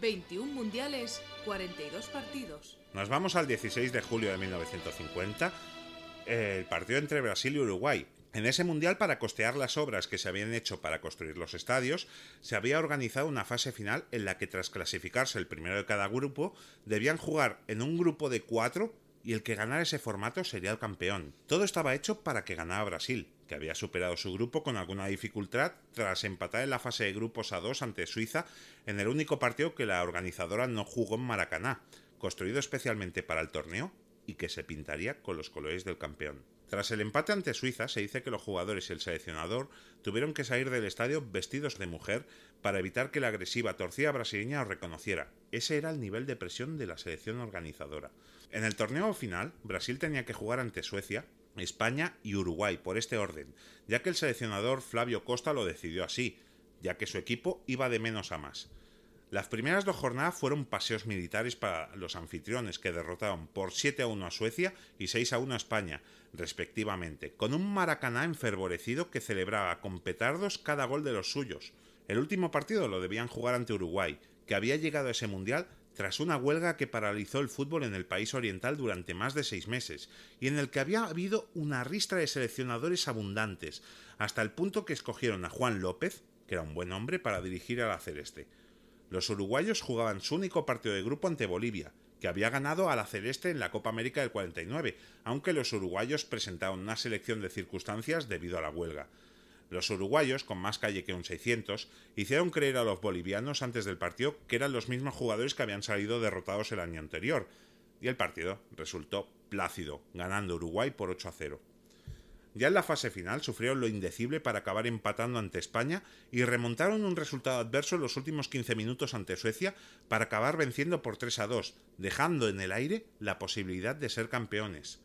21 mundiales, 42 partidos. Nos vamos al 16 de julio de 1950, el partido entre Brasil y Uruguay. En ese mundial, para costear las obras que se habían hecho para construir los estadios, se había organizado una fase final en la que tras clasificarse el primero de cada grupo, debían jugar en un grupo de cuatro y el que ganara ese formato sería el campeón. Todo estaba hecho para que ganara Brasil, que había superado su grupo con alguna dificultad tras empatar en la fase de grupos a dos ante Suiza en el único partido que la organizadora no jugó en Maracaná, construido especialmente para el torneo y que se pintaría con los colores del campeón. Tras el empate ante Suiza, se dice que los jugadores y el seleccionador tuvieron que salir del estadio vestidos de mujer para evitar que la agresiva torcida brasileña os reconociera. Ese era el nivel de presión de la selección organizadora. En el torneo final, Brasil tenía que jugar ante Suecia, España y Uruguay por este orden, ya que el seleccionador Flavio Costa lo decidió así, ya que su equipo iba de menos a más. Las primeras dos jornadas fueron paseos militares para los anfitriones que derrotaron por 7 a 1 a Suecia y 6 a 1 a España, respectivamente, con un Maracaná enfervorecido que celebraba con petardos cada gol de los suyos. El último partido lo debían jugar ante Uruguay, que había llegado a ese mundial tras una huelga que paralizó el fútbol en el país oriental durante más de seis meses, y en el que había habido una ristra de seleccionadores abundantes, hasta el punto que escogieron a Juan López, que era un buen hombre, para dirigir a la Celeste. Los uruguayos jugaban su único partido de grupo ante Bolivia, que había ganado a la Celeste en la Copa América del 49, aunque los uruguayos presentaron una selección de circunstancias debido a la huelga. Los uruguayos, con más calle que un 600, hicieron creer a los bolivianos antes del partido que eran los mismos jugadores que habían salido derrotados el año anterior, y el partido resultó plácido, ganando Uruguay por 8 a 0. Ya en la fase final sufrieron lo indecible para acabar empatando ante España y remontaron un resultado adverso en los últimos 15 minutos ante Suecia para acabar venciendo por 3 a 2, dejando en el aire la posibilidad de ser campeones.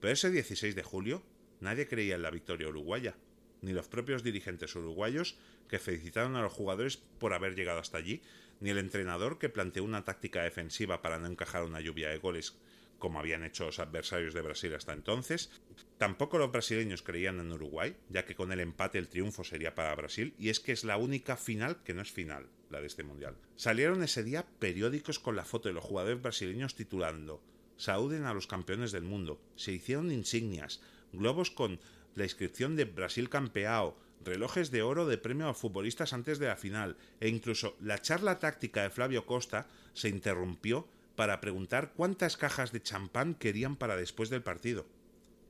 Pero ese 16 de julio nadie creía en la victoria uruguaya, ni los propios dirigentes uruguayos que felicitaron a los jugadores por haber llegado hasta allí, ni el entrenador que planteó una táctica defensiva para no encajar una lluvia de goles como habían hecho los adversarios de Brasil hasta entonces. Tampoco los brasileños creían en Uruguay, ya que con el empate el triunfo sería para Brasil, y es que es la única final que no es final, la de este mundial. Salieron ese día periódicos con la foto de los jugadores brasileños titulando Saúden a los campeones del mundo. Se hicieron insignias, globos con la inscripción de Brasil campeao, relojes de oro de premio a futbolistas antes de la final, e incluso la charla táctica de Flavio Costa se interrumpió para preguntar cuántas cajas de champán querían para después del partido.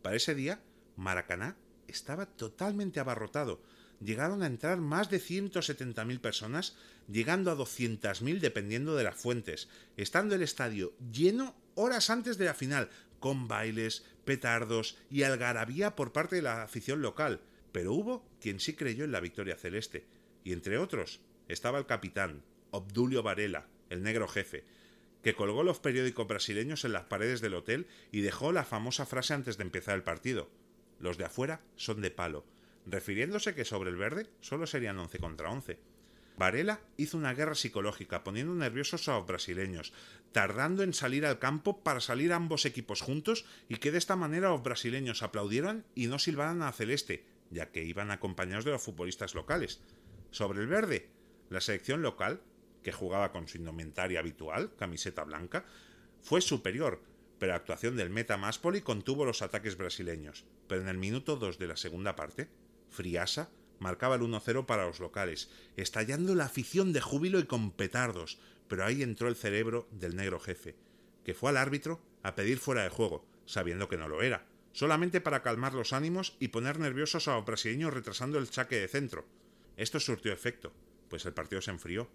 Para ese día, Maracaná estaba totalmente abarrotado. Llegaron a entrar más de 170.000 personas, llegando a 200.000 dependiendo de las fuentes, estando el estadio lleno horas antes de la final, con bailes, petardos y algarabía por parte de la afición local. Pero hubo quien sí creyó en la victoria celeste, y entre otros estaba el capitán, Obdulio Varela, el negro jefe, que colgó los periódicos brasileños en las paredes del hotel y dejó la famosa frase antes de empezar el partido. Los de afuera son de palo, refiriéndose que sobre el verde solo serían 11 contra 11. Varela hizo una guerra psicológica, poniendo nerviosos a los brasileños, tardando en salir al campo para salir ambos equipos juntos y que de esta manera los brasileños aplaudieran y no silbaran a Celeste, ya que iban acompañados de los futbolistas locales. Sobre el verde, la selección local que jugaba con su indumentaria habitual, camiseta blanca, fue superior, pero la actuación del meta Maspoli contuvo los ataques brasileños. Pero en el minuto 2 de la segunda parte, Friasa marcaba el 1-0 para los locales, estallando la afición de júbilo y con petardos, pero ahí entró el cerebro del negro jefe, que fue al árbitro a pedir fuera de juego, sabiendo que no lo era, solamente para calmar los ánimos y poner nerviosos a los brasileños retrasando el saque de centro. Esto surtió efecto, pues el partido se enfrió,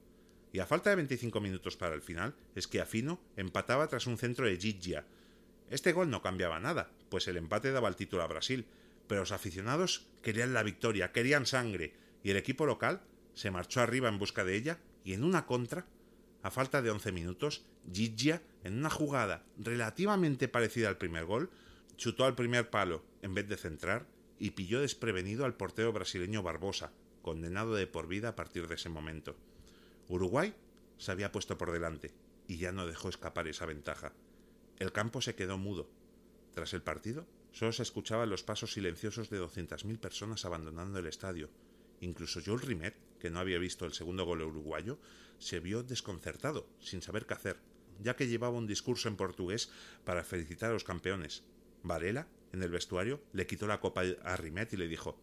y a falta de 25 minutos para el final, es que Afino empataba tras un centro de Gigia. Este gol no cambiaba nada, pues el empate daba el título a Brasil, pero los aficionados querían la victoria, querían sangre, y el equipo local se marchó arriba en busca de ella, y en una contra, a falta de 11 minutos, Gigia, en una jugada relativamente parecida al primer gol, chutó al primer palo en vez de centrar y pilló desprevenido al portero brasileño Barbosa, condenado de por vida a partir de ese momento. Uruguay se había puesto por delante y ya no dejó escapar esa ventaja. El campo se quedó mudo. Tras el partido, solo se escuchaban los pasos silenciosos de 200.000 personas abandonando el estadio. Incluso Jules Rimet, que no había visto el segundo gol uruguayo, se vio desconcertado, sin saber qué hacer, ya que llevaba un discurso en portugués para felicitar a los campeones. Varela, en el vestuario, le quitó la copa a Rimet y le dijo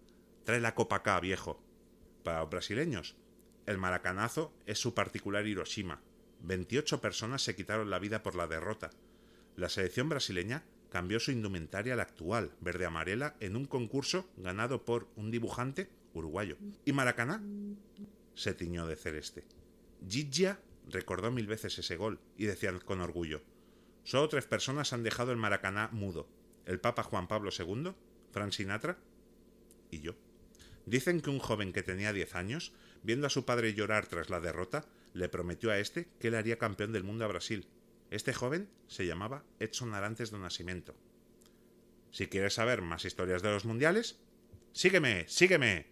Trae la copa acá, viejo. Para los brasileños, el maracanazo es su particular Hiroshima. 28 personas se quitaron la vida por la derrota. La selección brasileña cambió su indumentaria a la actual, verde-amarela, en un concurso ganado por un dibujante uruguayo. Y Maracaná se tiñó de celeste. Gigia recordó mil veces ese gol y decía con orgullo: Solo tres personas han dejado el Maracaná mudo: el Papa Juan Pablo II, Frank Sinatra y yo. Dicen que un joven que tenía 10 años, viendo a su padre llorar tras la derrota, le prometió a este que le haría campeón del mundo a Brasil. Este joven se llamaba Edson Arantes do Nascimento. Si quieres saber más historias de los mundiales, sígueme, sígueme.